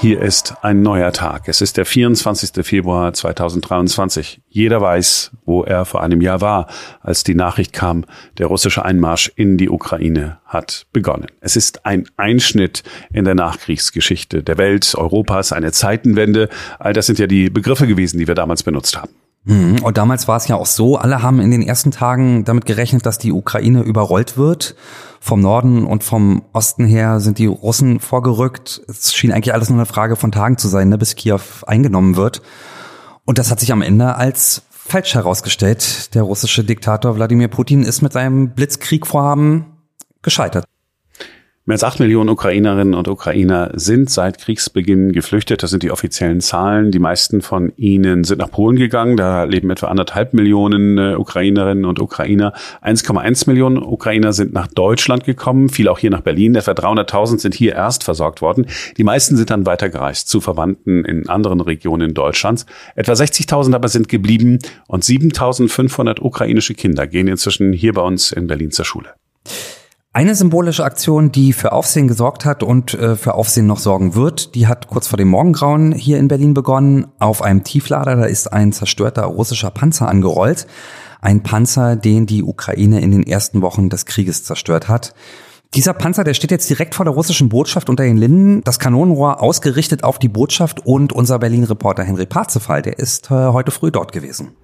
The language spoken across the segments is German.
Hier ist ein neuer Tag. Es ist der 24. Februar 2023. Jeder weiß, wo er vor einem Jahr war, als die Nachricht kam, der russische Einmarsch in die Ukraine hat begonnen. Es ist ein Einschnitt in der Nachkriegsgeschichte der Welt, Europas, eine Zeitenwende. All das sind ja die Begriffe gewesen, die wir damals benutzt haben. Mhm. Und damals war es ja auch so, alle haben in den ersten Tagen damit gerechnet, dass die Ukraine überrollt wird. Vom Norden und vom Osten her sind die Russen vorgerückt. Es schien eigentlich alles nur eine Frage von Tagen zu sein, ne, bis Kiew eingenommen wird. Und das hat sich am Ende als falsch herausgestellt. Der russische Diktator Wladimir Putin ist mit seinem Blitzkriegvorhaben gescheitert. Mehr als acht Millionen Ukrainerinnen und Ukrainer sind seit Kriegsbeginn geflüchtet. Das sind die offiziellen Zahlen. Die meisten von ihnen sind nach Polen gegangen. Da leben etwa anderthalb Millionen äh, Ukrainerinnen und Ukrainer. 1,1 Millionen Ukrainer sind nach Deutschland gekommen, viele auch hier nach Berlin. Etwa 300.000 sind hier erst versorgt worden. Die meisten sind dann weitergereist zu Verwandten in anderen Regionen Deutschlands. Etwa 60.000 aber sind geblieben und 7.500 ukrainische Kinder gehen inzwischen hier bei uns in Berlin zur Schule. Eine symbolische Aktion, die für Aufsehen gesorgt hat und äh, für Aufsehen noch sorgen wird, die hat kurz vor dem Morgengrauen hier in Berlin begonnen. Auf einem Tieflader, da ist ein zerstörter russischer Panzer angerollt. Ein Panzer, den die Ukraine in den ersten Wochen des Krieges zerstört hat. Dieser Panzer, der steht jetzt direkt vor der russischen Botschaft unter den Linden. Das Kanonenrohr ausgerichtet auf die Botschaft und unser Berlin-Reporter Henry Parzefall, der ist äh, heute früh dort gewesen.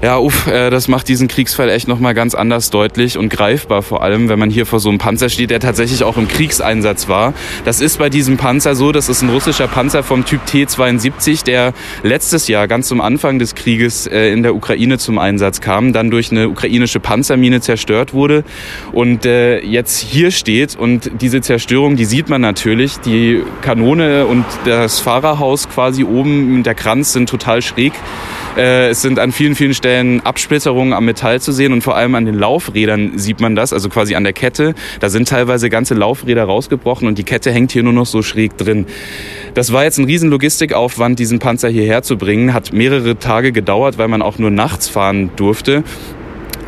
Ja, uff, äh, das macht diesen Kriegsfall echt nochmal ganz anders deutlich und greifbar, vor allem, wenn man hier vor so einem Panzer steht, der tatsächlich auch im Kriegseinsatz war. Das ist bei diesem Panzer so, das ist ein russischer Panzer vom Typ T-72, der letztes Jahr ganz zum Anfang des Krieges äh, in der Ukraine zum Einsatz kam, dann durch eine ukrainische Panzermine zerstört wurde und äh, jetzt hier steht und diese Zerstörung, die sieht man natürlich, die Kanone und das Fahrerhaus quasi oben, der Kranz sind total schräg. Es sind an vielen, vielen Stellen Stellen Absplitterungen am Metall zu sehen und vor allem an den Laufrädern sieht man das, also quasi an der Kette. Da sind teilweise ganze Laufräder rausgebrochen und die Kette hängt hier nur noch so schräg drin. Das war jetzt ein riesen Logistikaufwand, diesen Panzer hierher zu bringen. Hat mehrere Tage gedauert, weil man auch nur nachts fahren durfte.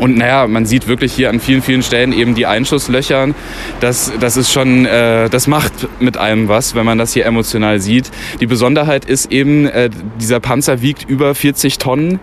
Und naja, man sieht wirklich hier an vielen, vielen Stellen eben die Einschusslöcher. Das, das ist schon, äh, das macht mit einem was, wenn man das hier emotional sieht. Die Besonderheit ist eben, äh, dieser Panzer wiegt über 40 Tonnen.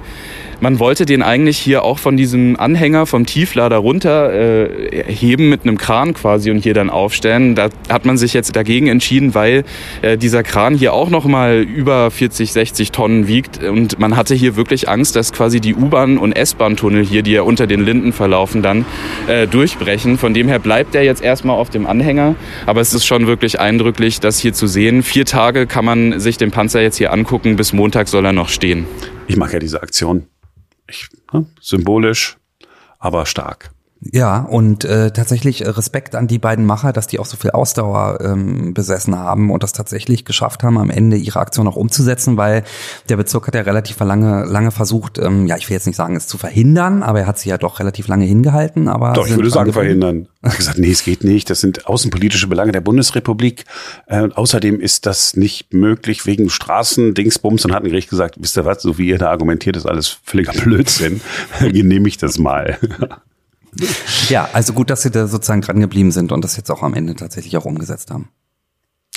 Man wollte den eigentlich hier auch von diesem Anhänger vom Tieflader runter äh, heben mit einem Kran quasi und hier dann aufstellen. Da hat man sich jetzt dagegen entschieden, weil äh, dieser Kran hier auch noch mal über 40, 60 Tonnen wiegt und man hatte hier wirklich Angst, dass quasi die U-Bahn und S-Bahn-Tunnel hier, die ja unter den Linden verlaufen, dann äh, durchbrechen. Von dem her bleibt er jetzt erstmal auf dem Anhänger, aber es ist schon wirklich eindrücklich, das hier zu sehen. Vier Tage kann man sich den Panzer jetzt hier angucken, bis Montag soll er noch stehen. Ich mag ja diese Aktion ich, ne, symbolisch, aber stark. Ja, und äh, tatsächlich äh, Respekt an die beiden Macher, dass die auch so viel Ausdauer ähm, besessen haben und das tatsächlich geschafft haben, am Ende ihre Aktion auch umzusetzen, weil der Bezirk hat ja relativ lange, lange versucht, ähm, ja, ich will jetzt nicht sagen, es zu verhindern, aber er hat sie ja doch relativ lange hingehalten. Aber doch, ich würde sagen, verhindern. Er hat gesagt, nee, es geht nicht. Das sind außenpolitische Belange der Bundesrepublik. Äh, außerdem ist das nicht möglich wegen Straßen, Dingsbums und hat ein Gericht gesagt, wisst ihr was, so wie ihr da argumentiert, ist alles völliger Blödsinn. Genehmigt das mal. Ja, also gut, dass Sie da sozusagen dran geblieben sind und das jetzt auch am Ende tatsächlich auch umgesetzt haben.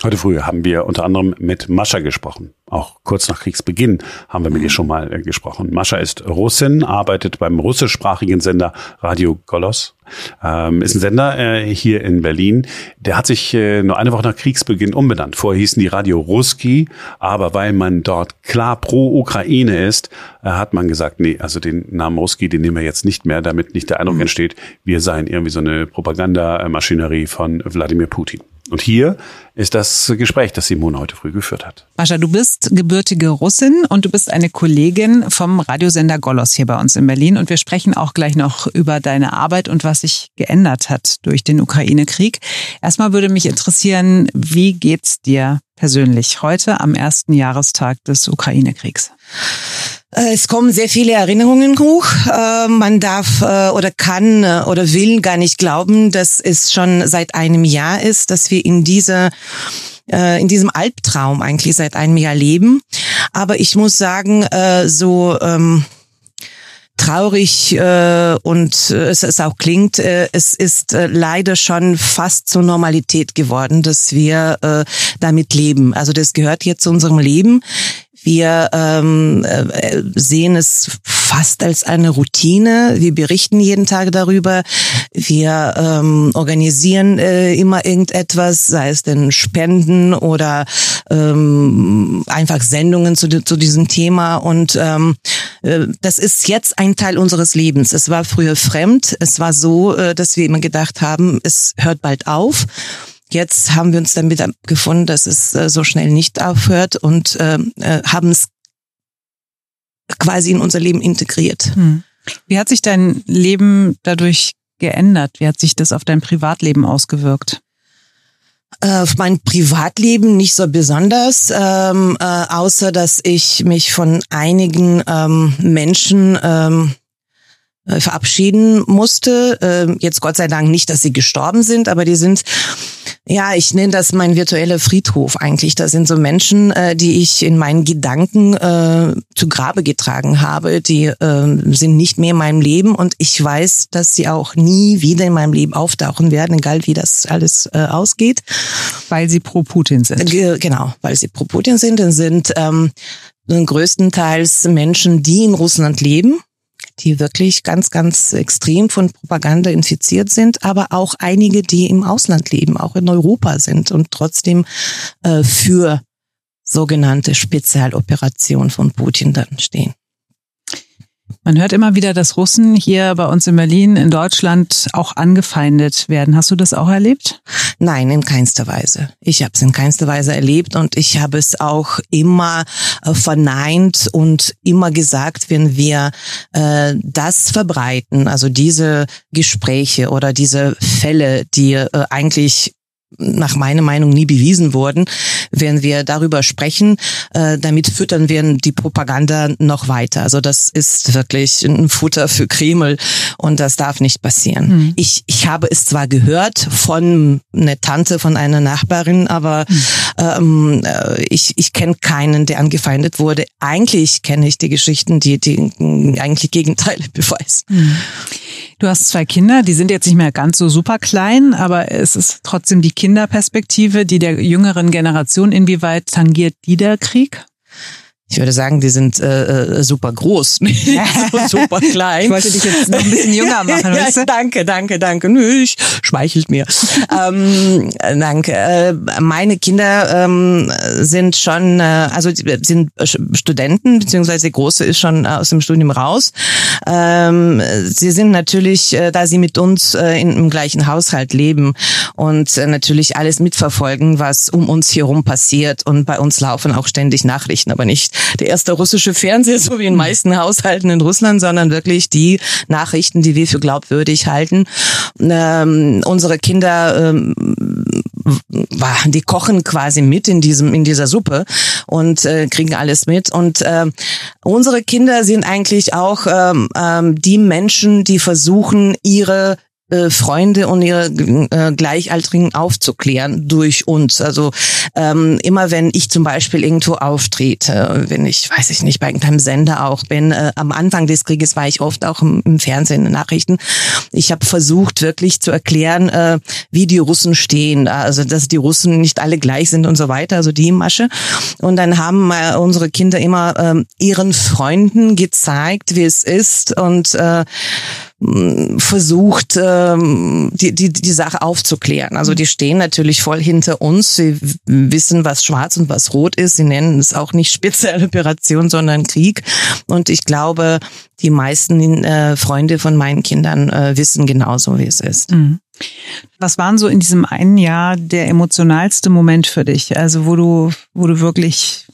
Heute früh haben wir unter anderem mit Mascha gesprochen. Auch kurz nach Kriegsbeginn haben wir mit ihr schon mal äh, gesprochen. Mascha ist Russin, arbeitet beim russischsprachigen Sender Radio Golos. Ähm, ist ein Sender äh, hier in Berlin. Der hat sich äh, nur eine Woche nach Kriegsbeginn umbenannt. Vorher hießen die Radio Ruski, aber weil man dort klar pro Ukraine ist, äh, hat man gesagt, nee, also den Namen Ruski, den nehmen wir jetzt nicht mehr, damit nicht der Eindruck mhm. entsteht, wir seien irgendwie so eine Propagandamaschinerie von Wladimir Putin. Und hier ist das Gespräch, das Simone heute früh geführt hat. Mascha, du bist gebürtige Russin und du bist eine Kollegin vom Radiosender Golos hier bei uns in Berlin. Und wir sprechen auch gleich noch über deine Arbeit und was sich geändert hat durch den Ukraine-Krieg. Erstmal würde mich interessieren, wie geht's dir persönlich heute am ersten Jahrestag des Ukraine-Kriegs? Äh, es kommen sehr viele Erinnerungen hoch. Äh, man darf äh, oder kann oder will gar nicht glauben, dass es schon seit einem Jahr ist, dass wir in dieser in diesem Albtraum eigentlich seit einem Jahr leben. Aber ich muss sagen, so ähm, traurig und es, es auch klingt, es ist leider schon fast zur Normalität geworden, dass wir damit leben. Also das gehört jetzt zu unserem Leben. Wir ähm, äh, sehen es fast als eine Routine. Wir berichten jeden Tag darüber. Wir ähm, organisieren äh, immer irgendetwas, sei es denn Spenden oder ähm, einfach Sendungen zu, zu diesem Thema. Und ähm, äh, das ist jetzt ein Teil unseres Lebens. Es war früher fremd. Es war so, äh, dass wir immer gedacht haben, es hört bald auf. Jetzt haben wir uns damit gefunden, dass es äh, so schnell nicht aufhört und äh, äh, haben es quasi in unser Leben integriert. Hm. Wie hat sich dein Leben dadurch geändert? Wie hat sich das auf dein Privatleben ausgewirkt? Auf mein Privatleben nicht so besonders, ähm, äh, außer dass ich mich von einigen ähm, Menschen ähm, verabschieden musste. Ähm, jetzt Gott sei Dank nicht, dass sie gestorben sind, aber die sind ja, ich nenne das mein virtueller Friedhof eigentlich. Da sind so Menschen, äh, die ich in meinen Gedanken äh, zu Grabe getragen habe. Die äh, sind nicht mehr in meinem Leben und ich weiß, dass sie auch nie wieder in meinem Leben auftauchen werden, egal wie das alles äh, ausgeht. Weil sie pro Putin sind. Äh, genau, weil sie pro Putin sind und sind ähm, größtenteils Menschen, die in Russland leben die wirklich ganz, ganz extrem von Propaganda infiziert sind, aber auch einige, die im Ausland leben, auch in Europa sind und trotzdem äh, für sogenannte Spezialoperationen von Putin dann stehen. Man hört immer wieder, dass Russen hier bei uns in Berlin, in Deutschland auch angefeindet werden. Hast du das auch erlebt? Nein, in keinster Weise. Ich habe es in keinster Weise erlebt und ich habe es auch immer äh, verneint und immer gesagt, wenn wir äh, das verbreiten, also diese Gespräche oder diese Fälle, die äh, eigentlich nach meiner Meinung nie bewiesen wurden, wenn wir darüber sprechen, äh, damit füttern wir die Propaganda noch weiter. Also das ist wirklich ein Futter für Kreml und das darf nicht passieren. Mhm. Ich, ich habe es zwar gehört von einer Tante, von einer Nachbarin, aber mhm. ähm, äh, ich, ich kenne keinen, der angefeindet wurde. Eigentlich kenne ich die Geschichten, die, die eigentlich Gegenteile beweisen. Mhm. Du hast zwei Kinder, die sind jetzt nicht mehr ganz so super klein, aber es ist trotzdem die Kinderperspektive, die der jüngeren Generation. Inwieweit tangiert die der Krieg? Ich würde sagen, die sind äh, äh super groß, so super klein. Ich wollte dich jetzt noch ein bisschen jünger machen, ja? Danke, danke, danke. Nö, ich, schmeichelt mir. ähm, danke. Äh, meine Kinder ähm, sind schon, äh, also sind Studenten, beziehungsweise die Große ist schon aus dem Studium raus. Ähm, sie sind natürlich, äh, da sie mit uns äh, in, im gleichen Haushalt leben und äh, natürlich alles mitverfolgen, was um uns herum passiert. Und bei uns laufen auch ständig Nachrichten, aber nicht der erste russische Fernseher, so wie in meisten Haushalten in Russland, sondern wirklich die Nachrichten, die wir für glaubwürdig halten. Ähm, unsere Kinder ähm, die kochen quasi mit in diesem in dieser Suppe und äh, kriegen alles mit und äh, unsere Kinder sind eigentlich auch ähm, ähm, die Menschen, die versuchen ihre äh, Freunde und ihre äh, Gleichaltrigen aufzuklären durch uns. Also ähm, immer wenn ich zum Beispiel irgendwo auftrete, wenn ich, weiß ich nicht, bei irgendeinem Sender auch bin, äh, am Anfang des Krieges war ich oft auch im, im Fernsehen, in den Nachrichten. Ich habe versucht wirklich zu erklären, äh, wie die Russen stehen, also dass die Russen nicht alle gleich sind und so weiter, also die Masche. Und dann haben äh, unsere Kinder immer äh, ihren Freunden gezeigt, wie es ist und äh, versucht, ähm, die, die, die Sache aufzuklären. Also die stehen natürlich voll hinter uns. Sie wissen, was schwarz und was rot ist. Sie nennen es auch nicht spezielle Operation, sondern Krieg. Und ich glaube, die meisten äh, Freunde von meinen Kindern äh, wissen genauso, wie es ist. Mhm. Was waren so in diesem einen Jahr der emotionalste Moment für dich? Also wo du, wo du wirklich,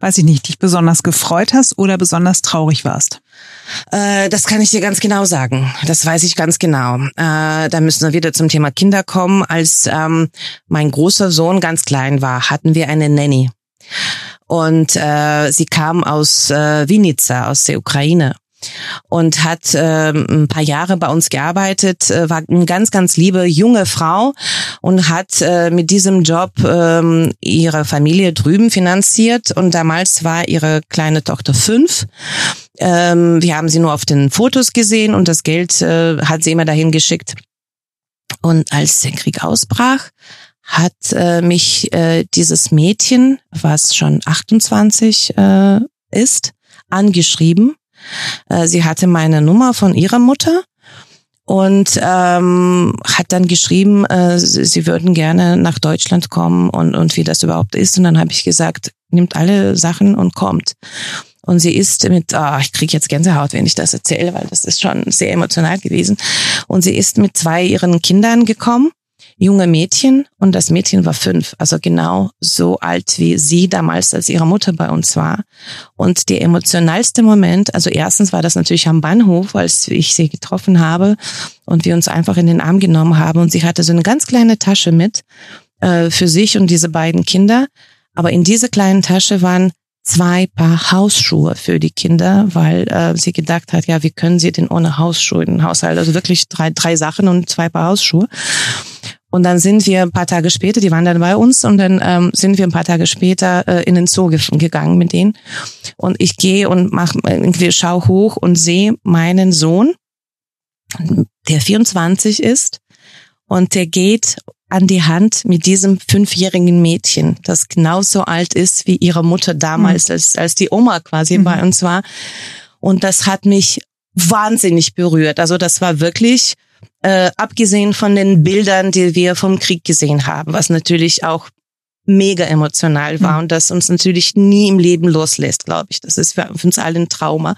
weiß ich nicht, dich besonders gefreut hast oder besonders traurig warst? Äh, das kann ich dir ganz genau sagen. Das weiß ich ganz genau. Äh, da müssen wir wieder zum Thema Kinder kommen. Als ähm, mein großer Sohn ganz klein war, hatten wir eine Nanny. Und äh, sie kam aus äh, Vinica, aus der Ukraine und hat äh, ein paar Jahre bei uns gearbeitet, äh, war eine ganz, ganz liebe junge Frau und hat äh, mit diesem Job ähm, ihre Familie drüben finanziert. Und damals war ihre kleine Tochter fünf. Ähm, wir haben sie nur auf den Fotos gesehen und das Geld äh, hat sie immer dahin geschickt. Und als der Krieg ausbrach, hat äh, mich äh, dieses Mädchen, was schon 28 äh, ist, angeschrieben. Äh, sie hatte meine Nummer von ihrer Mutter und ähm, hat dann geschrieben, äh, sie würden gerne nach Deutschland kommen und, und wie das überhaupt ist. Und dann habe ich gesagt, nimmt alle Sachen und kommt. Und sie ist mit, ah, oh, ich kriege jetzt Gänsehaut, wenn ich das erzähle, weil das ist schon sehr emotional gewesen. Und sie ist mit zwei ihren Kindern gekommen junge Mädchen und das Mädchen war fünf, also genau so alt wie sie damals, als ihre Mutter bei uns war. Und der emotionalste Moment, also erstens war das natürlich am Bahnhof, als ich sie getroffen habe und wir uns einfach in den Arm genommen haben und sie hatte so eine ganz kleine Tasche mit äh, für sich und diese beiden Kinder. Aber in dieser kleinen Tasche waren zwei Paar Hausschuhe für die Kinder, weil äh, sie gedacht hat, ja, wie können sie denn ohne Hausschuhe in den Haushalt? Also wirklich drei, drei Sachen und zwei Paar Hausschuhe. Und dann sind wir ein paar Tage später, die waren dann bei uns und dann ähm, sind wir ein paar Tage später äh, in den Zoo gegangen mit denen. Und ich gehe und mach irgendwie schau hoch und sehe meinen Sohn, der 24 ist und der geht an die Hand mit diesem fünfjährigen Mädchen, das genauso alt ist wie ihre Mutter damals, mhm. als, als die Oma quasi mhm. bei uns war. Und das hat mich wahnsinnig berührt. Also das war wirklich äh, abgesehen von den Bildern, die wir vom Krieg gesehen haben, was natürlich auch mega emotional war mhm. und das uns natürlich nie im Leben loslässt, glaube ich. Das ist für uns alle ein Trauma.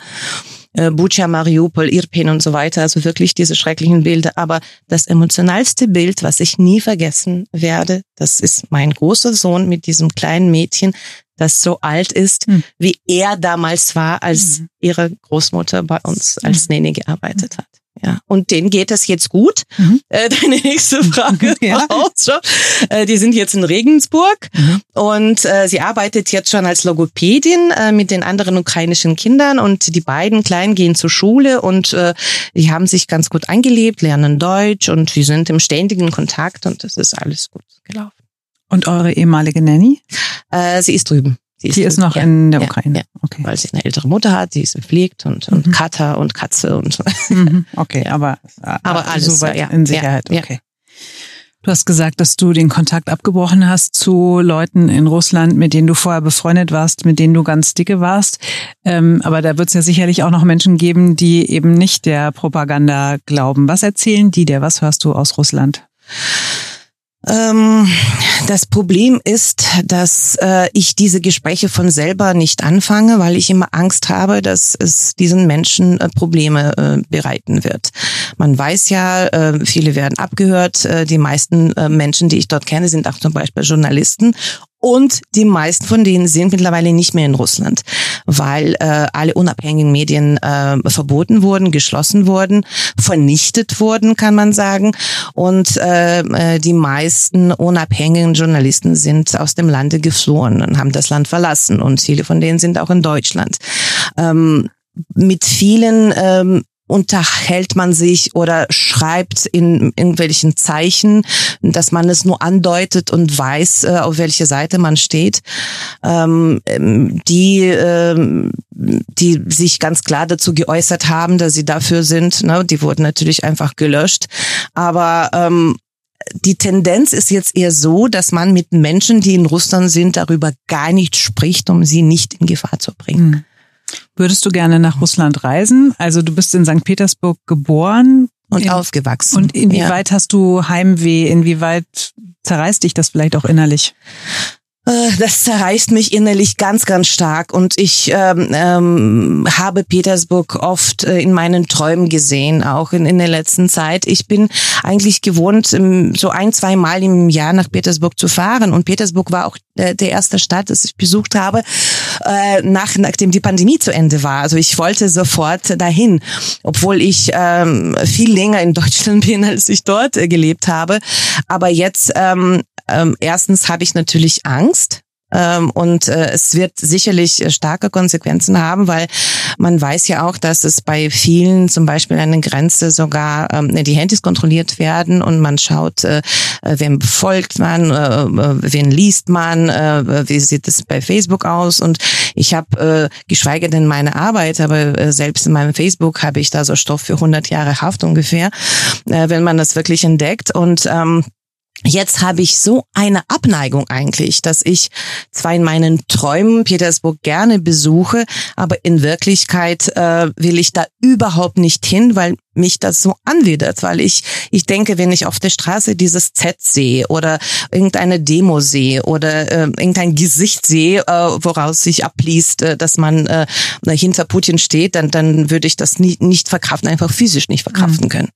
Äh, Bucha, Mariupol, Irpin und so weiter, also wirklich diese schrecklichen Bilder. Aber das emotionalste Bild, was ich nie vergessen werde, das ist mein großer Sohn mit diesem kleinen Mädchen, das so alt ist, mhm. wie er damals war, als mhm. ihre Großmutter bei uns als mhm. Nene gearbeitet hat. Ja, und denen geht es jetzt gut. Mhm. Äh, deine nächste Frage ja. auch schon. Äh, die sind jetzt in Regensburg mhm. und äh, sie arbeitet jetzt schon als Logopädin äh, mit den anderen ukrainischen Kindern und die beiden Kleinen gehen zur Schule und äh, die haben sich ganz gut eingelebt, lernen Deutsch und wir sind im ständigen Kontakt und das ist alles gut gelaufen. Und eure ehemalige Nanny? Äh, sie ist drüben. Sie ist, die ist noch ja, in der Ukraine. Ja, okay. Weil sie eine ältere Mutter hat, die ist gepflegt und, und mhm. Kater und Katze und so. Mhm. Okay, aber, aber alles soweit ja, in Sicherheit. Okay. Du hast gesagt, dass du den Kontakt abgebrochen hast zu Leuten in Russland, mit denen du vorher befreundet warst, mit denen du ganz dicke warst. Ähm, aber da wird es ja sicherlich auch noch Menschen geben, die eben nicht der Propaganda glauben. Was erzählen die dir? Was hörst du aus Russland? Ähm, das Problem ist, dass äh, ich diese Gespräche von selber nicht anfange, weil ich immer Angst habe, dass es diesen Menschen äh, Probleme äh, bereiten wird. Man weiß ja, äh, viele werden abgehört. Äh, die meisten äh, Menschen, die ich dort kenne, sind auch zum Beispiel Journalisten und die meisten von denen sind mittlerweile nicht mehr in Russland, weil äh, alle unabhängigen Medien äh, verboten wurden, geschlossen wurden, vernichtet wurden, kann man sagen. Und äh, äh, die meisten unabhängigen Journalisten sind aus dem Lande geflohen und haben das Land verlassen. Und viele von denen sind auch in Deutschland. Ähm, mit vielen ähm, unterhält man sich oder schreibt in irgendwelchen Zeichen, dass man es nur andeutet und weiß, äh, auf welche Seite man steht, ähm, die, ähm, die sich ganz klar dazu geäußert haben, dass sie dafür sind. Ne? Die wurden natürlich einfach gelöscht. Aber ähm, die Tendenz ist jetzt eher so, dass man mit Menschen, die in Russland sind, darüber gar nicht spricht, um sie nicht in Gefahr zu bringen. Mhm. Würdest du gerne nach Russland reisen? Also du bist in St. Petersburg geboren. Und in, aufgewachsen. Und inwieweit ja. hast du Heimweh? Inwieweit zerreißt dich das vielleicht auch innerlich? Äh, das zerreißt mich innerlich ganz, ganz stark. Und ich ähm, ähm, habe Petersburg oft äh, in meinen Träumen gesehen, auch in, in der letzten Zeit. Ich bin eigentlich gewohnt, ähm, so ein, zwei Mal im Jahr nach Petersburg zu fahren. Und Petersburg war auch äh, der erste Stadt, das ich besucht habe, äh, nach, nachdem die Pandemie zu Ende war. Also ich wollte sofort dahin, obwohl ich ähm, viel länger in Deutschland bin, als ich dort äh, gelebt habe. Aber jetzt ähm, ähm, erstens habe ich natürlich Angst, Ähm, und äh, es wird sicherlich starke Konsequenzen haben, weil man weiß ja auch, dass es bei vielen zum Beispiel an der Grenze sogar ähm, die Handys kontrolliert werden und man schaut, äh, äh wem folgt man, äh, äh, wen liest man, äh, wie sieht es bei Facebook aus. Und ich habe, äh, geschweige denn meine Arbeit, aber äh, selbst in meinem Facebook habe ich da so Stoff für 100 Jahre Haft ungefähr, äh, wenn man das wirklich entdeckt. Und ähm, Jetzt habe ich so eine Abneigung eigentlich, dass ich zwar in meinen Träumen Petersburg gerne besuche, aber in Wirklichkeit äh, will ich da überhaupt nicht hin, weil mich das so anwidert, weil ich ich denke, wenn ich auf der Straße dieses Z sehe oder irgendeine Demo sehe oder äh, irgendein Gesicht sehe, äh, woraus sich abliest, äh, dass man äh, hinter Putin steht, dann dann würde ich das nie, nicht verkraften, einfach physisch nicht verkraften mhm. können.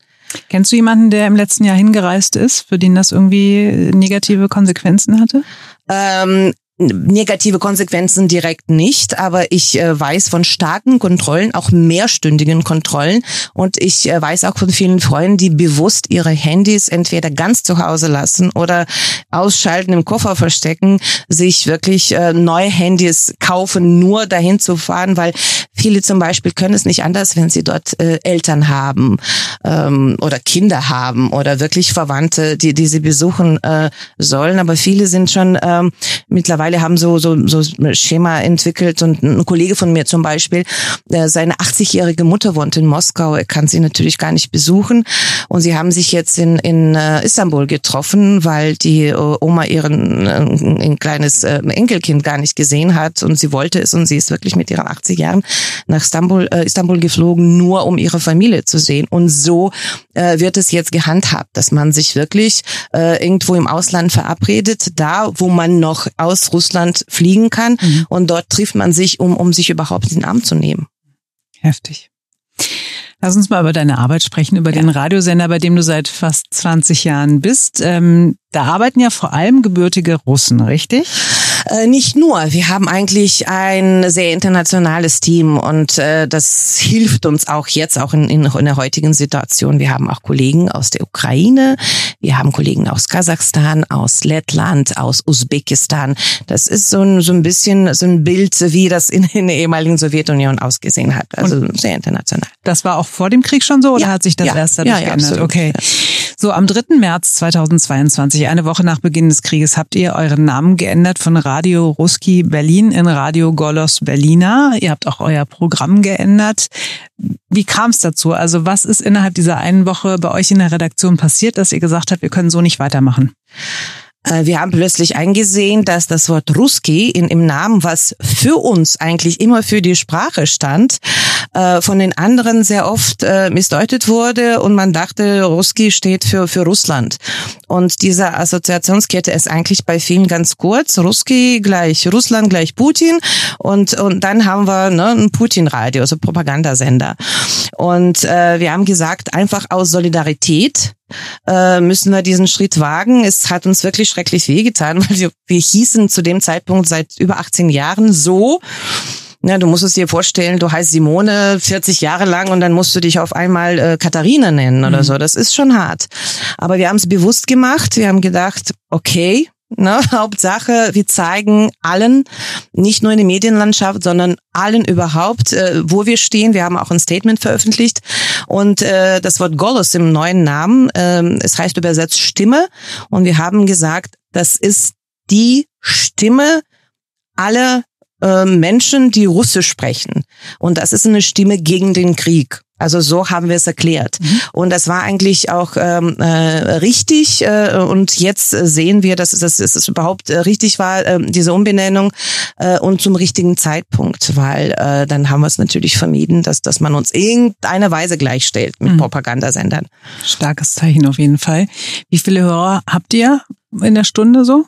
Kennst du jemanden, der im letzten Jahr hingereist ist, für den das irgendwie negative Konsequenzen hatte? Ähm, negative Konsequenzen direkt nicht, aber ich äh, weiß von starken Kontrollen, auch mehrstündigen Kontrollen. Und ich äh, weiß auch von vielen Freunden, die bewusst ihre Handys entweder ganz zu Hause lassen oder ausschalten, im Koffer verstecken, sich wirklich äh, neue Handys kaufen, nur dahin zu fahren, weil viele zum Beispiel können es nicht anders, wenn sie dort äh, Eltern haben ähm, oder Kinder haben oder wirklich Verwandte, die, die sie besuchen äh, sollen, aber viele sind schon ähm, mittlerweile mittlerweile haben so, so, so Schema entwickelt und ein Kollege von mir zum Beispiel, äh, seine 80-jährige Mutter wohnt in Moskau, er kann sie natürlich gar nicht besuchen. Und sie haben sich jetzt in, in äh, Istanbul getroffen, weil die äh, Oma ihren ein kleines Enkelkind gar nicht gesehen hat. Und sie wollte es und sie ist wirklich mit ihren 80 Jahren nach Istanbul, Istanbul geflogen, nur um ihre Familie zu sehen. Und so wird es jetzt gehandhabt, dass man sich wirklich irgendwo im Ausland verabredet, da wo man noch aus Russland fliegen kann mhm. und dort trifft man sich, um, um sich überhaupt in den Arm zu nehmen. Heftig. Lass uns mal über deine Arbeit sprechen, über ja. den Radiosender, bei dem du seit fast 20 Jahren bist. Ähm, da arbeiten ja vor allem gebürtige Russen, richtig? Äh, nicht nur. Wir haben eigentlich ein sehr internationales Team und äh, das hilft uns auch jetzt, auch in, in, in der heutigen Situation. Wir haben auch Kollegen aus der Ukraine, wir haben Kollegen aus Kasachstan, aus Lettland, aus Usbekistan. Das ist so ein, so ein bisschen so ein Bild, wie das in, in der ehemaligen Sowjetunion ausgesehen hat. Also und sehr international. Das war auch vor dem Krieg schon so oder ja, hat sich das ja, erst dadurch ja, geändert? Absolut. Okay. So, am 3. März 2022, eine Woche nach Beginn des Krieges, habt ihr euren Namen geändert von Radio Ruski Berlin in Radio Golos Berliner. Ihr habt auch euer Programm geändert. Wie kam es dazu? Also was ist innerhalb dieser einen Woche bei euch in der Redaktion passiert, dass ihr gesagt habt, wir können so nicht weitermachen? Äh, wir haben plötzlich eingesehen, dass das Wort Ruski in, im Namen, was für uns eigentlich immer für die Sprache stand, äh, von den anderen sehr oft äh, missdeutet wurde und man dachte, Ruski steht für, für Russland. Und diese Assoziationskette ist eigentlich bei vielen ganz kurz. Ruski gleich Russland gleich Putin und, und dann haben wir ne, ein Putin-Radio, also Propagandasender. Und äh, wir haben gesagt, einfach aus Solidarität äh, müssen wir diesen Schritt wagen. Es hat uns wirklich schrecklich wehgetan, weil wir, wir hießen zu dem Zeitpunkt seit über 18 Jahren so. Ja, du musst es dir vorstellen, du heißt Simone 40 Jahre lang und dann musst du dich auf einmal äh, Katharina nennen oder mhm. so. Das ist schon hart. Aber wir haben es bewusst gemacht. Wir haben gedacht, okay, Ne? Hauptsache, wir zeigen allen, nicht nur in der Medienlandschaft, sondern allen überhaupt, äh, wo wir stehen. Wir haben auch ein Statement veröffentlicht und äh, das Wort Golos im neuen Namen, äh, es heißt übersetzt Stimme und wir haben gesagt, das ist die Stimme aller äh, Menschen, die Russisch sprechen. Und das ist eine Stimme gegen den Krieg. Also so haben wir es erklärt. Mhm. Und das war eigentlich auch ähm, äh, richtig. Äh, und jetzt sehen wir, dass, dass es überhaupt äh, richtig war, äh, diese Umbenennung äh, und zum richtigen Zeitpunkt, weil äh, dann haben wir es natürlich vermieden, dass, dass man uns irgendeine Weise gleichstellt mit mhm. Propagandasendern. Starkes Zeichen auf jeden Fall. Wie viele Hörer habt ihr in der Stunde so?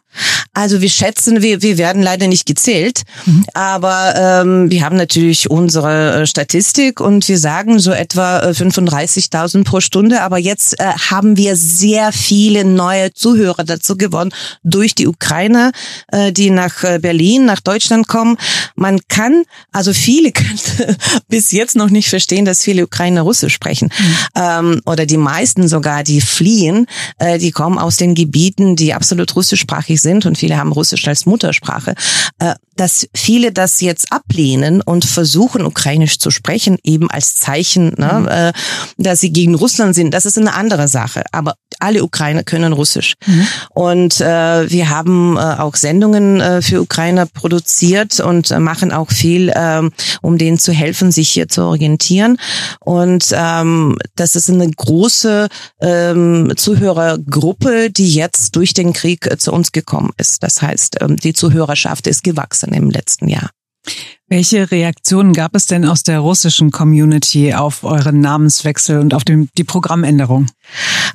Also wir schätzen, wir, wir werden leider nicht gezählt, mhm. aber ähm, wir haben natürlich unsere äh, Statistik und wir sagen so etwa 35.000 äh, pro Stunde. Aber jetzt äh, haben wir sehr viele neue Zuhörer dazu gewonnen durch die Ukraine, äh, die nach äh, Berlin, nach Deutschland kommen. Man kann, also viele können bis jetzt noch nicht verstehen, dass viele Ukrainer Russisch sprechen mhm. ähm, oder die meisten sogar, die fliehen, äh, die kommen aus den Gebieten, die absolut russischsprachig sind und viele haben Russisch als Muttersprache, äh, dass viele das jetzt ablehnen und versuchen, Ukrainisch zu sprechen, eben als Zeichen, ne, mhm. äh, dass sie gegen Russland sind. Das ist eine andere Sache. Aber alle Ukrainer können Russisch. Mhm. Und äh, wir haben äh, auch Sendungen äh, für Ukrainer produziert und äh, machen auch viel, äh, um denen zu helfen, sich hier zu orientieren. Und ähm, das ist eine große ähm, Zuhörergruppe, die jetzt durch den Krieg äh, zu uns gekommen ist. Das heißt, ähm, die Zuhörerschaft ist gewachsen im letzten Jahr. Welche Reaktionen gab es denn aus der russischen Community auf euren Namenswechsel und auf dem, die Programmänderung?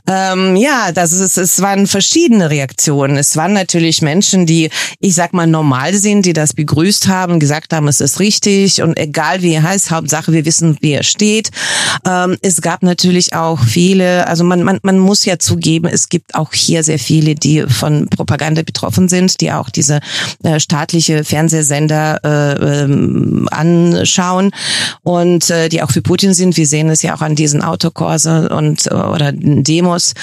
Ähm, ja, das ist, es waren verschiedene Reaktionen. Es waren natürlich Menschen, die, ich sag mal, normal sind, die das begrüßt haben, gesagt haben, es ist richtig und egal wie er heißt, Hauptsache wir wissen, wie er steht. Ähm, es gab natürlich auch viele, also man, man, man muss ja zugeben, es gibt auch hier sehr viele, die von Propaganda betroffen sind, die auch diese äh, staatliche Fernsehsender äh, ähm, anschauen und äh, die auch für Putin sind. Wir sehen es ja auch an diesen Autokurse und äh, oder Demos.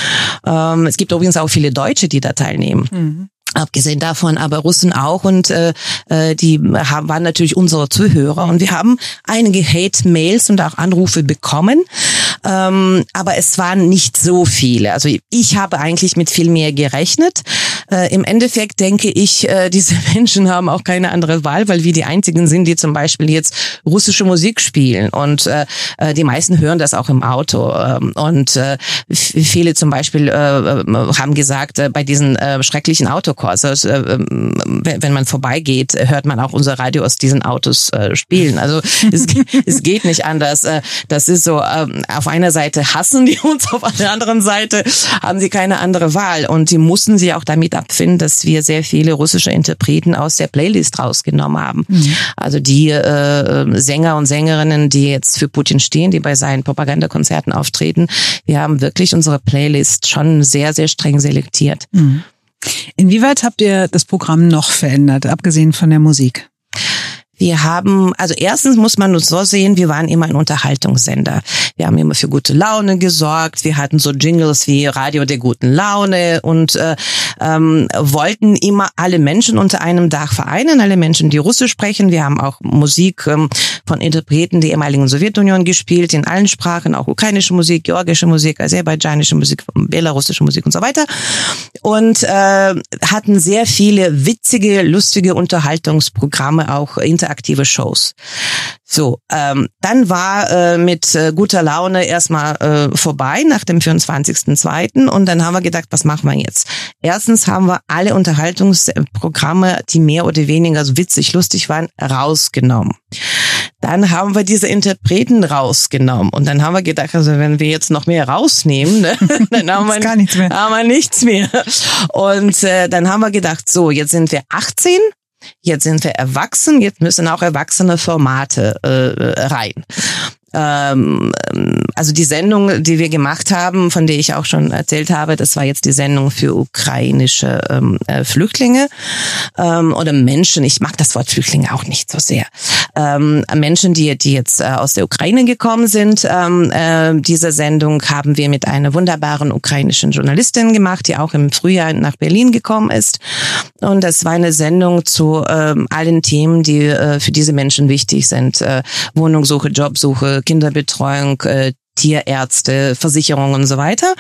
Ähm, es gibt übrigens auch viele Deutsche, die da teilnehmen. Mhm. Abgesehen davon aber Russen auch und äh, äh, die haben, waren natürlich unsere Zuhörer und wir haben einige Hate-Mails und auch Anrufe bekommen, ähm, aber es waren nicht so viele. Also ich habe eigentlich mit viel mehr gerechnet. Äh, Im Endeffekt denke ich, äh, diese Menschen haben auch keine andere Wahl, weil wir die einzigen sind, die zum Beispiel jetzt russische Musik spielen und äh, äh die meisten hören das auch im Auto äh, und äh, viele zum Beispiel äh, haben gesagt, äh, bei diesen äh, schrecklichen Auto also äh, ähm, wenn man vorbeigeht, hört man auch unser Radio aus diesen Autos äh, spielen. Also es, es geht nicht anders. Äh, das ist so, ähm, auf einer Seite hassen die uns, auf der anderen Seite haben sie keine andere Wahl. Und die mussten sich auch damit abfinden, dass wir sehr viele russische Interpreten aus der Playlist rausgenommen haben. Mhm. Also die äh, Sänger und Sängerinnen, die jetzt für Putin stehen, die bei seinen Propagandakonzerten auftreten, wir haben wirklich unsere Playlist schon sehr, sehr streng selektiert. Mhm. Inwieweit habt ihr das Programm noch verändert, abgesehen von der Musik? Wir haben, also erstens muss man uns so sehen, wir waren immer ein Unterhaltungssender. Wir haben immer für gute Laune gesorgt. Wir hatten so Jingles wie Radio der guten Laune und äh, ähm, wollten immer alle Menschen unter einem Dach vereinen, alle Menschen, die Russisch sprechen. Wir haben auch Musik ähm, von Interpreten der ehemaligen Sowjetunion gespielt, in allen Sprachen, auch ukrainische Musik, georgische Musik, aserbaidschanische Musik, belarussische Musik und so weiter. Und äh, hatten sehr viele witzige, lustige Unterhaltungsprogramme, auch interaktiv interaktive Shows. So, ähm, dann war äh, mit äh, guter Laune erstmal äh, vorbei nach dem 24.02. und dann haben wir gedacht, was machen wir jetzt? Erstens haben wir alle Unterhaltungsprogramme, die mehr oder weniger so witzig, lustig waren, rausgenommen. Dann haben wir diese Interpreten rausgenommen und dann haben wir gedacht, also wenn wir jetzt noch mehr rausnehmen, ne, dann haben wir, gar nichts mehr. haben wir nichts mehr. Und äh, dann haben wir gedacht, so, jetzt sind wir 18 Jetzt sind wir erwachsen, jetzt müssen auch erwachsene Formate äh, rein. Ähm, also die Sendung, die wir gemacht haben, von der ich auch schon erzählt habe, das war jetzt die Sendung für ukrainische ähm, äh, Flüchtlinge ähm, oder Menschen. Ich mag das Wort Flüchtlinge auch nicht so sehr. Ähm, Menschen, die die jetzt äh, aus der Ukraine gekommen sind. Ähm, äh, diese Sendung haben wir mit einer wunderbaren ukrainischen Journalistin gemacht, die auch im Frühjahr nach Berlin gekommen ist. Und das war eine Sendung zu ähm, allen Themen, die äh, für diese Menschen wichtig sind: äh, Wohnungssuche, Jobsuche Kinderbetreuung, äh, Tierärzte, Versicherungen und so weiter.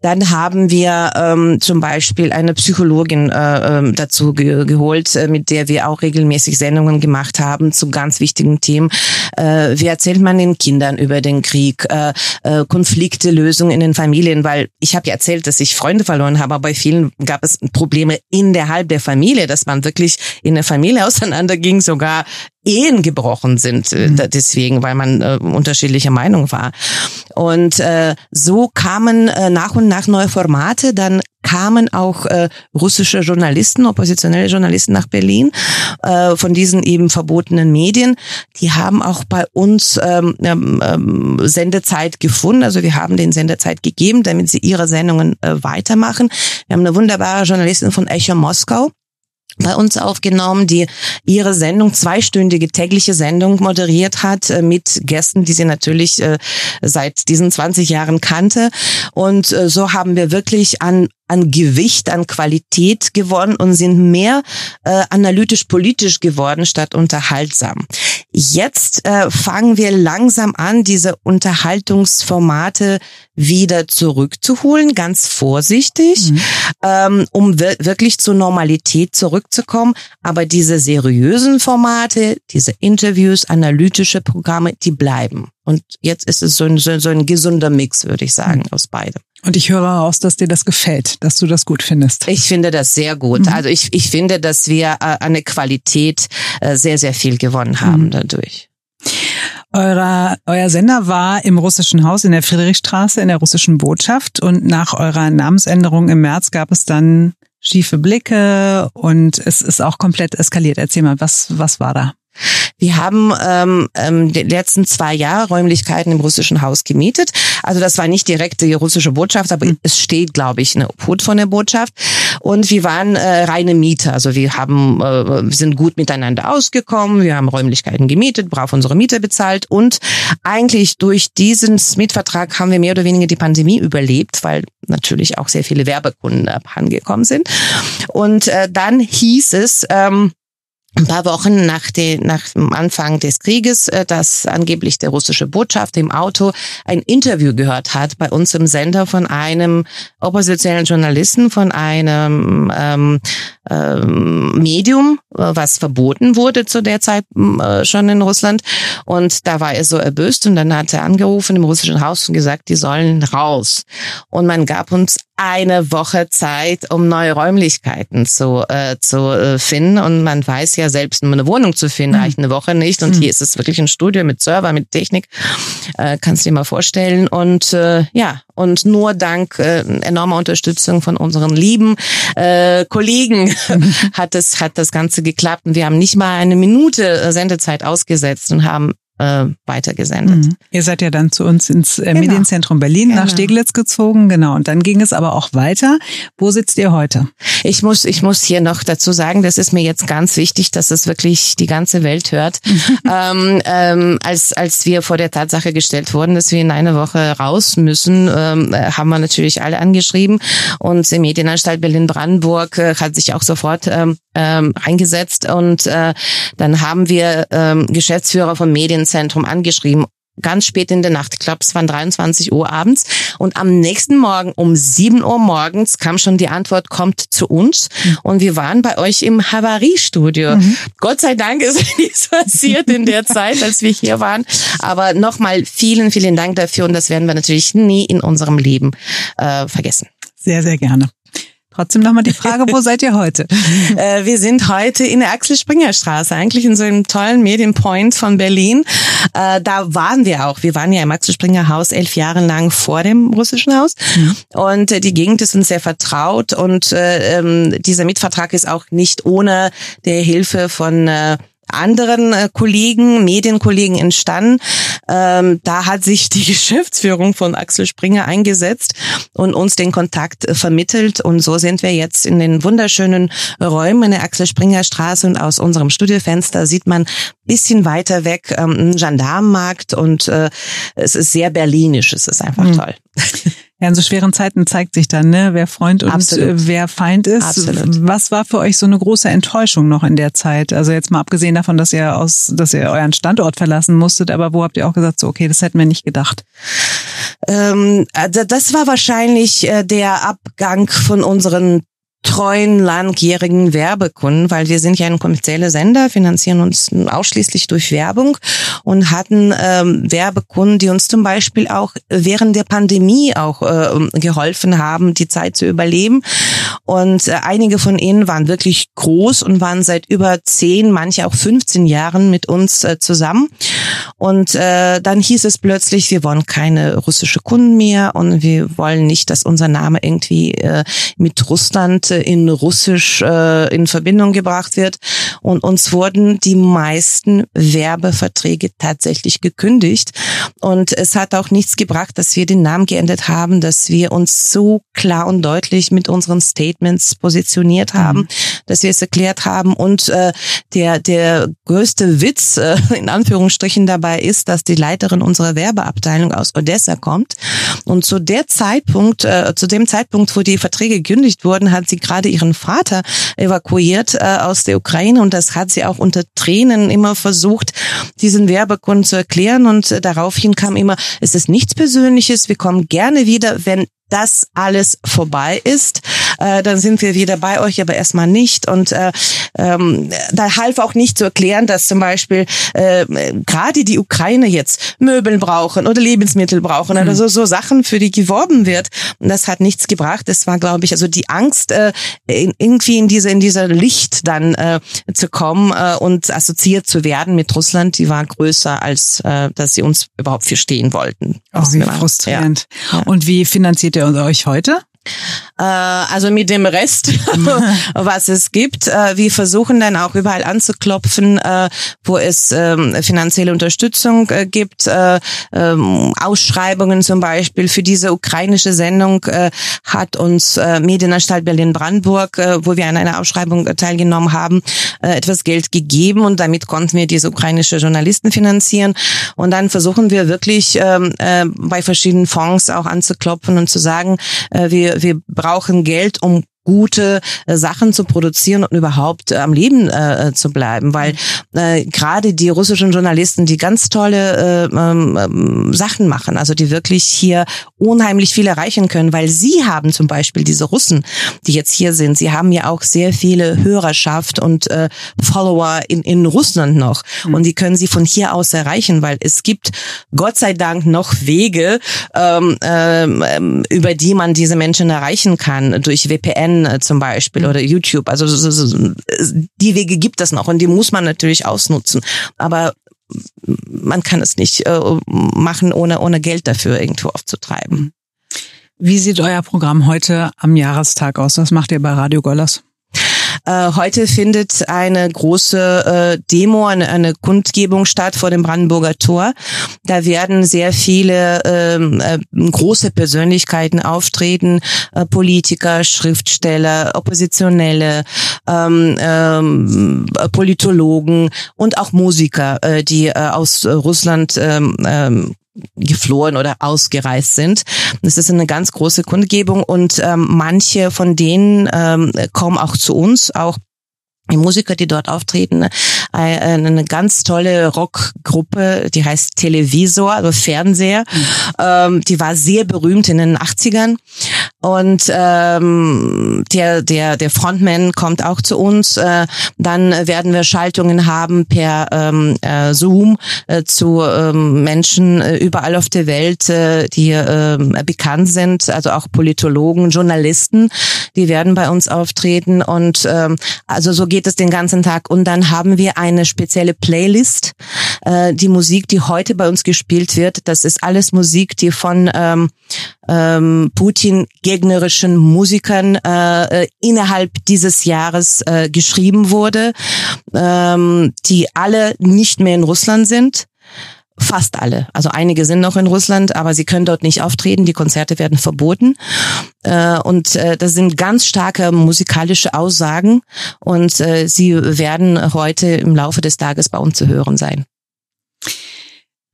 Dann haben wir ähm, zum Beispiel eine Psychologin äh, ähm, dazu ge geholt, äh, mit der wir auch regelmäßig Sendungen gemacht haben zu ganz wichtigen Themen. Äh, wie erzählt man den Kindern über den Krieg, äh, äh, Konflikte, Lösungen in den Familien? Weil ich habe ja erzählt, dass ich Freunde verloren habe, aber bei vielen gab es Probleme innerhalb der Familie, dass man wirklich in der Familie auseinanderging, sogar Ehen gebrochen sind, äh, mhm. deswegen, weil man äh, unterschiedlicher Meinung war. Und äh, so kamen äh, nach und nach neue Formate, dann kamen auch äh, russische Journalisten, oppositionelle Journalisten nach Berlin äh, von diesen eben verbotenen Medien. Die haben auch bei uns ähm, ähm, ähm Sendezeit gefunden. Also wir haben den Sendezeit gegeben, damit sie ihre Sendungen äh, weitermachen. Wir haben eine wunderbare Journalistin von Echo Moskau bei uns aufgenommen, die ihre Sendung, zweistündige tägliche Sendung moderiert hat äh, mit Gästen, die sie natürlich äh, seit diesen 20 Jahren kannte. Und äh, so haben wir wirklich an an Gewicht, an Qualität gewonnen und sind mehr äh, analytisch-politisch geworden statt unterhaltsam. Jetzt äh, fangen wir langsam an, diese Unterhaltungsformate wieder zurückzuholen, ganz vorsichtig, mhm. ähm, um wir wirklich zur Normalität zurückzukommen. Aber diese seriösen Formate, diese Interviews, analytische Programme, die bleiben. Und jetzt ist es so ein, so, so ein gesunder Mix, würde ich sagen, mhm. aus beidem. Und ich höre heraus, dass dir das gefällt, dass du das gut findest. Ich finde das sehr gut. Mhm. Also ich, ich finde, dass wir äh, eine Qualität äh, sehr, sehr viel gewonnen haben mhm. dadurch. Eurer, euer Sender war im russischen Haus in der Friedrichstraße in der russischen Botschaft und nach eurer Namensänderung im März gab es dann schiefe Blicke und es ist auch komplett eskaliert. Erzähl mal, was, was war da? Wir haben ähm, ähm, die letzten zwei Jahre Räumlichkeiten im russischen Haus gemietet. Also das war nicht direkt die russische Botschaft, aber mhm. es steht, glaube ich, eine Obhut von der Botschaft. Und wir waren äh, reine Mieter. Also wir haben, äh, sind gut miteinander ausgekommen. Wir haben Räumlichkeiten gemietet, brav unsere Miete bezahlt. Und eigentlich durch diesen Mietvertrag haben wir mehr oder weniger die Pandemie überlebt, weil natürlich auch sehr viele Werbekunden abhandengekommen sind. Und äh, dann hieß es, ähm, ein paar Wochen nach, den, nach dem Anfang des Krieges, äh, dass angeblich der russische Botschafter im Auto ein Interview gehört hat bei uns im Sender von einem oppositionellen Journalisten, von einem ähm, ähm, Medium, äh, was verboten wurde zu der Zeit äh, schon in Russland. Und da war er so erböst und dann hat er angerufen im russischen Haus und gesagt, die sollen raus. Und man gab uns eine Woche Zeit, um neue Räumlichkeiten zu, äh, zu äh, finden. Und man weiß ja selbst, eine Wohnung zu finden, mhm. reicht eine Woche nicht. Und mhm. hier ist es wirklich ein Studio mit Server, mit Technik. Äh, kannst du dir mal vorstellen. Und äh, ja, und nur dank äh, enormer Unterstützung von unseren lieben äh, Kollegen hat es hat das Ganze geklappt. Und wir haben nicht mal eine Minute äh, Sendezeit ausgesetzt und haben äh, weitergesendet. Mhm. Ihr seid ja dann zu uns ins äh, genau. Medienzentrum Berlin genau. nach Steglitz gezogen, genau. Und dann ging es aber auch weiter. Wo sitzt ihr heute? Ich muss, ich muss hier noch dazu sagen, das ist mir jetzt ganz wichtig, dass es wirklich die ganze Welt hört. ähm, ähm, als, als wir vor der Tatsache gestellt wurden, dass wir in einer Woche raus müssen, ähm, haben wir natürlich alle angeschrieben und die Medienanstalt Berlin-Brandenburg äh, hat sich auch sofort ähm, ähm, eingesetzt und äh, dann haben wir ähm, Geschäftsführer von Medienzentrum angeschrieben ganz spät in der Nacht. Ich glaube, es waren 23 Uhr abends. Und am nächsten Morgen um 7 Uhr morgens kam schon die Antwort, kommt zu uns. Mhm. Und wir waren bei euch im Havariestudio. Mhm. Gott sei Dank ist nichts passiert in der Zeit, als wir hier waren. Aber nochmal vielen, vielen Dank dafür. Und das werden wir natürlich nie in unserem Leben äh, vergessen. Sehr, sehr gerne. Trotzdem nochmal die Frage, wo seid ihr heute? Äh, wir sind heute in der Axel Springer Straße, eigentlich in so einem tollen Medienpoint von Berlin. Äh, da waren wir auch. Wir waren ja im Axel Springer Haus elf Jahre lang vor dem russischen Haus. Und äh, die Gegend ist uns sehr vertraut. Und ähm, dieser Mietvertrag ist auch nicht ohne der Hilfe von anderen äh, Kollegen, Medienkollegen entstanden. Ähm, da hat sich die Geschäftsführung von Axel Springer eingesetzt und uns den Kontakt äh, vermittelt. Und so sind wir jetzt in den wunderschönen Räumen in der Axel Springer Straße und aus unserem Studiofenster sieht man bisschen weiter weg ähm, einen Gendarmenmarkt und äh, es ist sehr berlinisch. Es ist einfach mhm. toll. Ja, in so schweren Zeiten zeigt sich dann, ne, wer Freund und Absolut. Äh, wer Feind ist. Absolut. Was war für euch so eine große Enttäuschung noch in der Zeit? Also jetzt mal abgesehen davon, dass ihr aus, dass ihr euren Standort verlassen musstet, aber wo habt ihr auch gesagt, so okay, das hätten wir nicht gedacht? Ähm, also das war wahrscheinlich äh, der Abgang von unseren treuen langjährigen Werbekunden, weil wir sind ja ein kommerzieller Sender, finanzieren uns ausschließlich durch Werbung und hatten ähm, Werbekunden, die uns zum Beispiel auch während der Pandemie auch äh, geholfen haben, die Zeit zu überleben. Und äh, einige von ihnen waren wirklich groß und waren seit über zehn, manche auch 15 Jahren mit uns äh, zusammen. Und äh, dann hieß es plötzlich, wir wollen keine russische Kunden mehr und wir wollen nicht, dass unser Name irgendwie äh, mit Russland in Russisch äh, in Verbindung gebracht wird. Und uns wurden die meisten Werbeverträge tatsächlich gekündigt. Und es hat auch nichts gebracht, dass wir den Namen geändert haben, dass wir uns so klar und deutlich mit unseren Statements positioniert haben, mhm. Dass wir es erklärt haben. Und äh, der, der größte Witz äh, in Anführungsstrichen dabei ist, dass die Leiterin unserer Werbeabteilung aus Odessa kommt. Und zu der Zeitpunkt, äh, zu dem Zeitpunkt, wo die Verträge gekündigt wurden, hat sie gerade ihren Vater evakuiert äh, aus der Ukraine und das hat sie auch unter Tränen immer versucht, diesen Werbekunden zu erklären und äh, daraufhin kam immer, es ist nichts Persönliches, wir kommen gerne wieder, wenn das alles vorbei ist, äh, dann sind wir wieder bei euch, aber erstmal nicht. Und äh, ähm, da half auch nicht zu erklären, dass zum Beispiel äh, gerade die Ukraine jetzt Möbel brauchen oder Lebensmittel brauchen mhm. oder so, so Sachen, für die geworben wird. Und das hat nichts gebracht. Das war, glaube ich, also die Angst, äh, in, irgendwie in diese in dieser Licht dann äh, zu kommen äh, und assoziiert zu werden mit Russland, die war größer, als äh, dass sie uns überhaupt verstehen wollten. Auch wie frustrierend. Ja. Und wie finanziert ihr euch heute? Äh, also mit dem Rest, was es gibt. Äh, wir versuchen dann auch überall anzuklopfen, äh, wo es ähm, finanzielle Unterstützung gibt. Ähm, Ausschreibungen zum Beispiel für diese ukrainische Sendung hat uns Medienanstalt Berlin-Brandenburg, wo wir an einer Ausschreibung teilgenommen haben, etwas Geld gegeben und damit konnten wir diese ukrainische Journalisten finanzieren. Und dann versuchen wir wirklich ähm, bei verschiedenen Fonds auch anzuklopfen und zu sagen, wir, wir brauchen Geld, um gute äh, Sachen zu produzieren und überhaupt äh, am Leben äh, äh zu bleiben, weil äh, gerade die russischen Journalisten, die ganz tolle äh, ähm, Sachen machen, also die wirklich hier unheimlich viel erreichen können, weil sie haben zum Beispiel diese Russen, die jetzt hier sind, sie haben ja auch sehr viele Hörerschaft und äh, Follower in, in Russland noch. Mhm. und die können sie von hier aus erreichen, weil es gibt Gott sei Dank noch Wege, ähm, ähm, über die man diese Menschen erreichen kann. Durch VPN äh, zum Beispiel oder YouTube. Also so, so, die Wege gibt es noch und die muss man natürlich ausnutzen. Aber man kann es nicht äh, machen, ohne, ohne Geld dafür irgendwo aufzutreiben. Wie sieht euer Programm heute am Jahrestag aus? Was macht ihr bei Radio Gollers? Äh, heute findet eine große äh, Demo, eine, eine Kundgebung statt vor dem Brandenburger Tor. Da werden sehr viele ähm, äh, große Persönlichkeiten auftreten, äh, Politiker, Schriftsteller, Oppositionelle, ähm, ähm, Politologen und auch Musiker, äh, die äh, aus Russland ähm, ähm, geflohen oder ausgereist sind. Das ist eine ganz große Kundgebung und ähm, manche von denen ähm, kommen auch zu uns, auch die Musiker, die dort auftreten, äh, eine ganz tolle Rockgruppe, die heißt Televisor, also Fernseher. Mhm. Die war sehr berühmt in den 80ern. Und ähm, der, der, der Frontman kommt auch zu uns. Äh, dann werden wir Schaltungen haben per ähm, äh, Zoom äh, zu ähm, Menschen äh, überall auf der Welt, äh, die äh, bekannt sind, also auch Politologen, Journalisten, die werden bei uns auftreten. Und ähm, also so geht es den ganzen Tag. Und dann haben wir eine spezielle Playlist. Äh, die Musik, die heute bei uns gespielt wird, das ist alles Musik, die von ähm, ähm, Putin-gegnerischen Musikern äh, innerhalb dieses Jahres äh, geschrieben wurde, ähm, die alle nicht mehr in Russland sind. Fast alle. Also einige sind noch in Russland, aber sie können dort nicht auftreten. Die Konzerte werden verboten. Äh, und äh, das sind ganz starke musikalische Aussagen. Und äh, sie werden heute im Laufe des Tages bei uns zu hören sein.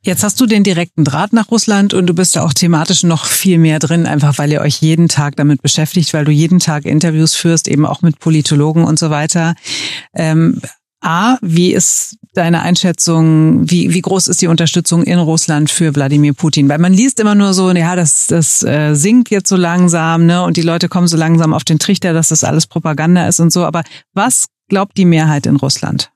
Jetzt hast du den direkten Draht nach Russland und du bist da auch thematisch noch viel mehr drin, einfach weil ihr euch jeden Tag damit beschäftigt, weil du jeden Tag Interviews führst, eben auch mit Politologen und so weiter. Ähm, A, wie ist deine Einschätzung, wie, wie groß ist die Unterstützung in Russland für Wladimir Putin? Weil man liest immer nur so, ja, das, das äh, sinkt jetzt so langsam, ne? Und die Leute kommen so langsam auf den Trichter, dass das alles Propaganda ist und so. Aber was glaubt die Mehrheit in Russland?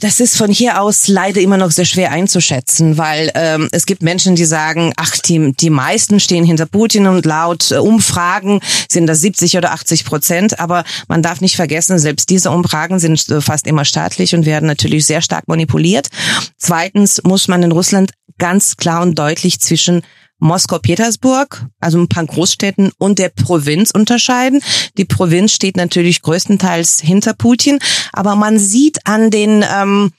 Das ist von hier aus leider immer noch sehr schwer einzuschätzen, weil ähm, es gibt Menschen, die sagen, ach, die, die meisten stehen hinter Putin und laut äh, Umfragen sind das 70 oder 80 Prozent. Aber man darf nicht vergessen, selbst diese Umfragen sind äh, fast immer staatlich und werden natürlich sehr stark manipuliert. Zweitens muss man in Russland ganz klar und deutlich zwischen Moskau-Petersburg, also ein paar Großstädten und der Provinz unterscheiden. Die Provinz steht natürlich größtenteils hinter Putin, aber man sieht an den ähm,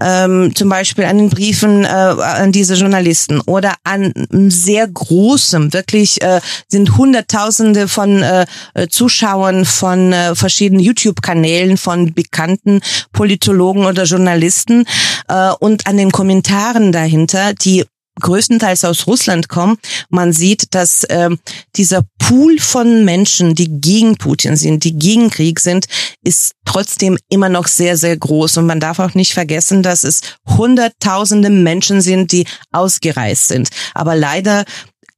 ähm, zum Beispiel an den Briefen äh, an diese Journalisten oder an sehr großem, wirklich äh, sind Hunderttausende von äh, Zuschauern von äh, verschiedenen YouTube-Kanälen von bekannten Politologen oder Journalisten äh, und an den Kommentaren dahinter, die größtenteils aus Russland kommen. Man sieht, dass äh, dieser Pool von Menschen, die gegen Putin sind, die gegen Krieg sind, ist trotzdem immer noch sehr, sehr groß. Und man darf auch nicht vergessen, dass es Hunderttausende Menschen sind, die ausgereist sind. Aber leider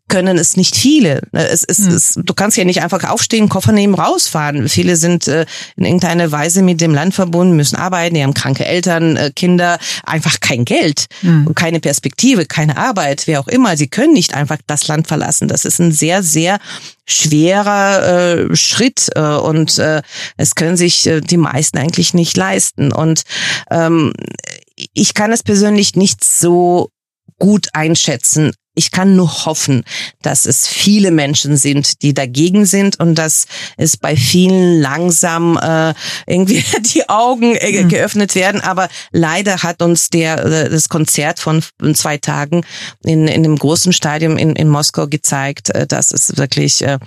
können es nicht viele. Es, es, hm. es, du kannst ja nicht einfach aufstehen, Koffer nehmen, rausfahren. Viele sind äh, in irgendeiner Weise mit dem Land verbunden, müssen arbeiten, die haben kranke Eltern, äh, Kinder, einfach kein Geld, hm. und keine Perspektive, keine Arbeit, wer auch immer. Sie können nicht einfach das Land verlassen. Das ist ein sehr, sehr schwerer äh, Schritt äh, und äh, es können sich äh, die meisten eigentlich nicht leisten. Und ähm, ich kann es persönlich nicht so gut einschätzen, ich kann nur hoffen, dass es viele Menschen sind, die dagegen sind und dass es bei vielen langsam äh, irgendwie die Augen äh, mhm. geöffnet werden. Aber leider hat uns der äh, das Konzert von zwei Tagen in, in dem großen Stadion in, in Moskau gezeigt, äh, dass es wirklich äh,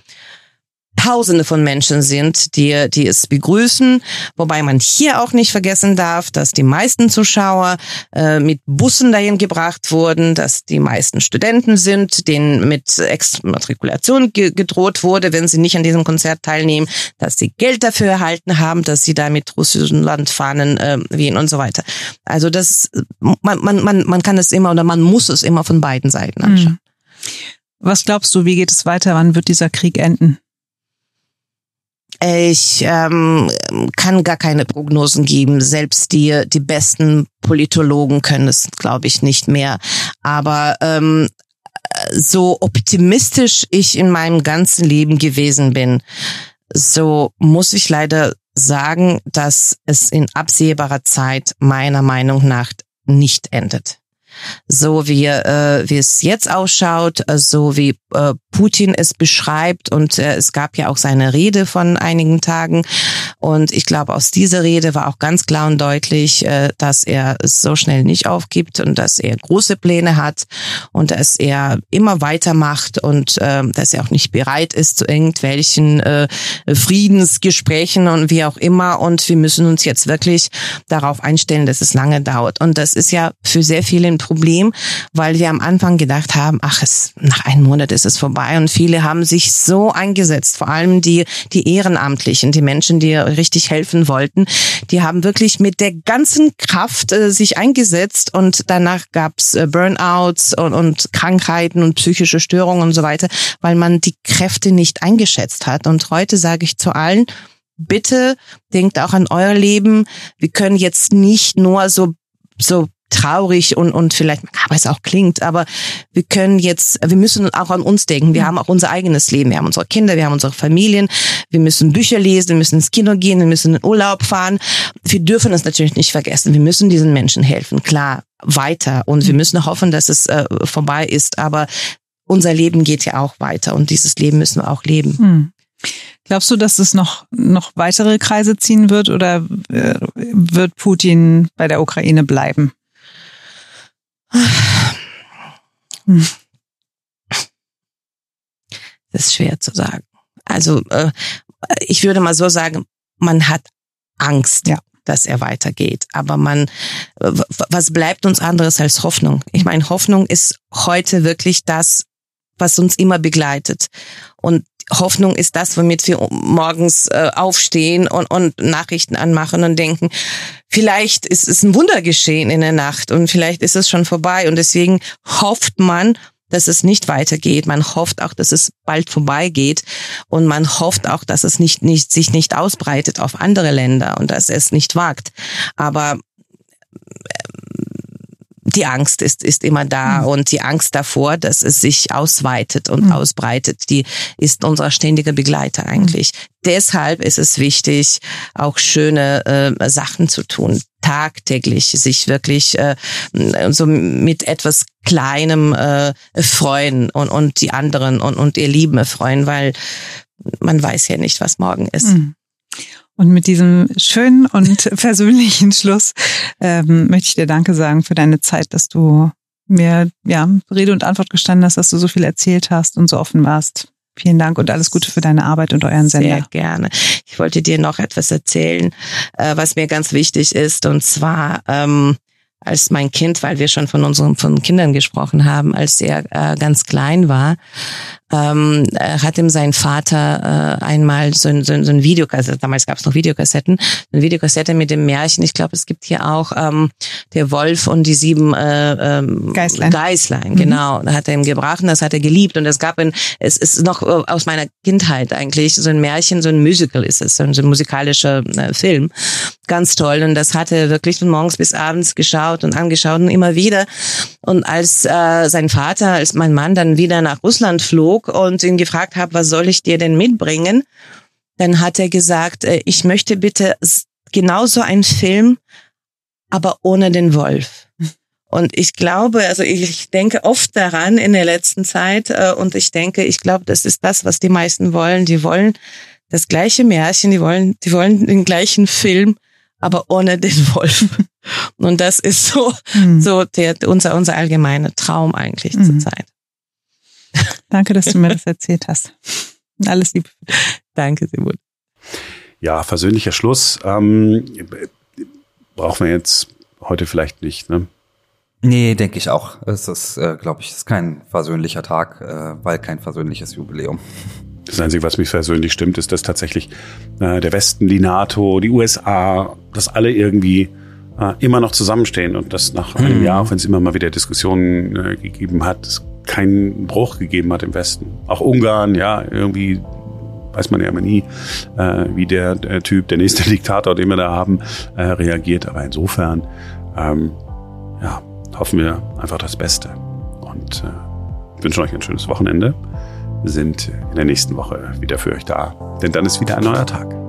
Tausende von Menschen sind, die, die es begrüßen. Wobei man hier auch nicht vergessen darf, dass die meisten Zuschauer äh, mit Bussen dahin gebracht wurden, dass die meisten Studenten sind, denen mit Exmatrikulation ge gedroht wurde, wenn sie nicht an diesem Konzert teilnehmen, dass sie Geld dafür erhalten haben, dass sie da mit russischen Landfahnen äh, wehen und so weiter. Also das, man, man, man, man kann es immer oder man muss es immer von beiden Seiten anschauen. Mhm. Was glaubst du, wie geht es weiter? Wann wird dieser Krieg enden? Ich ähm, kann gar keine Prognosen geben. Selbst die, die besten Politologen können es, glaube ich, nicht mehr. Aber ähm, so optimistisch ich in meinem ganzen Leben gewesen bin, so muss ich leider sagen, dass es in absehbarer Zeit meiner Meinung nach nicht endet so wie, äh, wie es jetzt ausschaut, äh, so wie äh, Putin es beschreibt. Und äh, es gab ja auch seine Rede von einigen Tagen. Und ich glaube, aus dieser Rede war auch ganz klar und deutlich, äh, dass er es so schnell nicht aufgibt und dass er große Pläne hat und dass er immer weitermacht und äh, dass er auch nicht bereit ist zu irgendwelchen äh, Friedensgesprächen und wie auch immer. Und wir müssen uns jetzt wirklich darauf einstellen, dass es lange dauert. Und das ist ja für sehr viele ein Problem, weil wir am Anfang gedacht haben, ach, es, nach einem Monat ist es vorbei und viele haben sich so eingesetzt, vor allem die, die Ehrenamtlichen, die Menschen, die richtig helfen wollten, die haben wirklich mit der ganzen Kraft äh, sich eingesetzt und danach gab's äh, Burnouts und, und Krankheiten und psychische Störungen und so weiter, weil man die Kräfte nicht eingeschätzt hat. Und heute sage ich zu allen, bitte denkt auch an euer Leben. Wir können jetzt nicht nur so so traurig und, und vielleicht, aber es auch klingt, aber wir können jetzt, wir müssen auch an uns denken. Wir haben auch unser eigenes Leben. Wir haben unsere Kinder, wir haben unsere Familien. Wir müssen Bücher lesen, wir müssen ins Kino gehen, wir müssen in Urlaub fahren. Wir dürfen es natürlich nicht vergessen. Wir müssen diesen Menschen helfen. Klar, weiter. Und wir müssen hoffen, dass es äh, vorbei ist. Aber unser Leben geht ja auch weiter und dieses Leben müssen wir auch leben. Hm. Glaubst du, dass es noch, noch weitere Kreise ziehen wird oder äh, wird Putin bei der Ukraine bleiben? Das ist schwer zu sagen. Also äh, ich würde mal so sagen, man hat Angst, ja. dass er weitergeht. Aber man, was bleibt uns anderes als Hoffnung? Ich meine, Hoffnung ist heute wirklich das, was uns immer begleitet. Und Hoffnung ist das, womit wir morgens äh, aufstehen und, und Nachrichten anmachen und denken, vielleicht ist es ein Wunder geschehen in der Nacht und vielleicht ist es schon vorbei. Und deswegen hofft man, dass es nicht weitergeht. Man hofft auch, dass es bald vorbeigeht und man hofft auch, dass es nicht, nicht, sich nicht ausbreitet auf andere Länder und dass es nicht wagt. Aber die Angst ist, ist immer da mhm. und die Angst davor, dass es sich ausweitet und mhm. ausbreitet, die ist unser ständiger Begleiter eigentlich. Mhm. Deshalb ist es wichtig, auch schöne äh, Sachen zu tun, tagtäglich sich wirklich äh, so mit etwas Kleinem äh, freuen und, und die anderen und, und ihr Lieben freuen, weil man weiß ja nicht, was morgen ist. Und mit diesem schönen und persönlichen Schluss ähm, möchte ich dir Danke sagen für deine Zeit, dass du mir ja Rede und Antwort gestanden hast, dass du so viel erzählt hast und so offen warst. Vielen Dank und alles Gute für deine Arbeit und euren Sender. Sehr gerne. Ich wollte dir noch etwas erzählen, äh, was mir ganz wichtig ist. Und zwar ähm, als mein Kind, weil wir schon von unseren von Kindern gesprochen haben, als er äh, ganz klein war, ähm, hat ihm sein Vater äh, einmal so ein, so ein, so ein Videokassette, damals gab es noch Videokassetten, eine Videokassette mit dem Märchen. Ich glaube, es gibt hier auch ähm, der Wolf und die sieben äh, ähm, Geißlein. Geißlein, mhm. genau. Da hat er ihm gebracht und das hat er geliebt. Und es gab ein, es ist noch äh, aus meiner Kindheit eigentlich, so ein Märchen, so ein Musical ist es, so ein, so ein musikalischer äh, Film. Ganz toll. Und das hat er wirklich von morgens bis abends geschaut und angeschaut und immer wieder. Und als äh, sein Vater, als mein Mann dann wieder nach Russland flog, flog und ihn gefragt habe, was soll ich dir denn mitbringen? Dann hat er gesagt, äh, ich möchte bitte genauso einen Film, aber ohne den Wolf. Und ich glaube, also ich denke oft daran in der letzten Zeit äh, und ich denke, ich glaube, das ist das, was die meisten wollen. Die wollen das gleiche Märchen, die wollen, die wollen den gleichen Film, aber ohne den Wolf. Und das ist so, mhm. so der, unser, unser allgemeiner Traum eigentlich mhm. zur Zeit. Danke, dass du mir das erzählt hast. Alles Liebe. Danke, Simon. Ja, versöhnlicher Schluss. Ähm, brauchen wir jetzt heute vielleicht nicht, ne? Nee, denke ich auch. Es ist, äh, glaube ich, ist kein versöhnlicher Tag, äh, weil kein versöhnliches Jubiläum. Das Einzige, was mich persönlich stimmt, ist, dass tatsächlich äh, der Westen, die NATO, die USA, dass alle irgendwie äh, immer noch zusammenstehen und dass nach einem mhm. Jahr, wenn es immer mal wieder Diskussionen äh, gegeben hat, keinen Bruch gegeben hat im Westen. Auch Ungarn, ja, irgendwie weiß man ja immer nie, äh, wie der, der, Typ, der nächste Diktator, den wir da haben, äh, reagiert. Aber insofern, ähm, ja, hoffen wir einfach das Beste und äh, wünschen euch ein schönes Wochenende. Wir sind in der nächsten Woche wieder für euch da, denn dann ist wieder ein neuer Tag.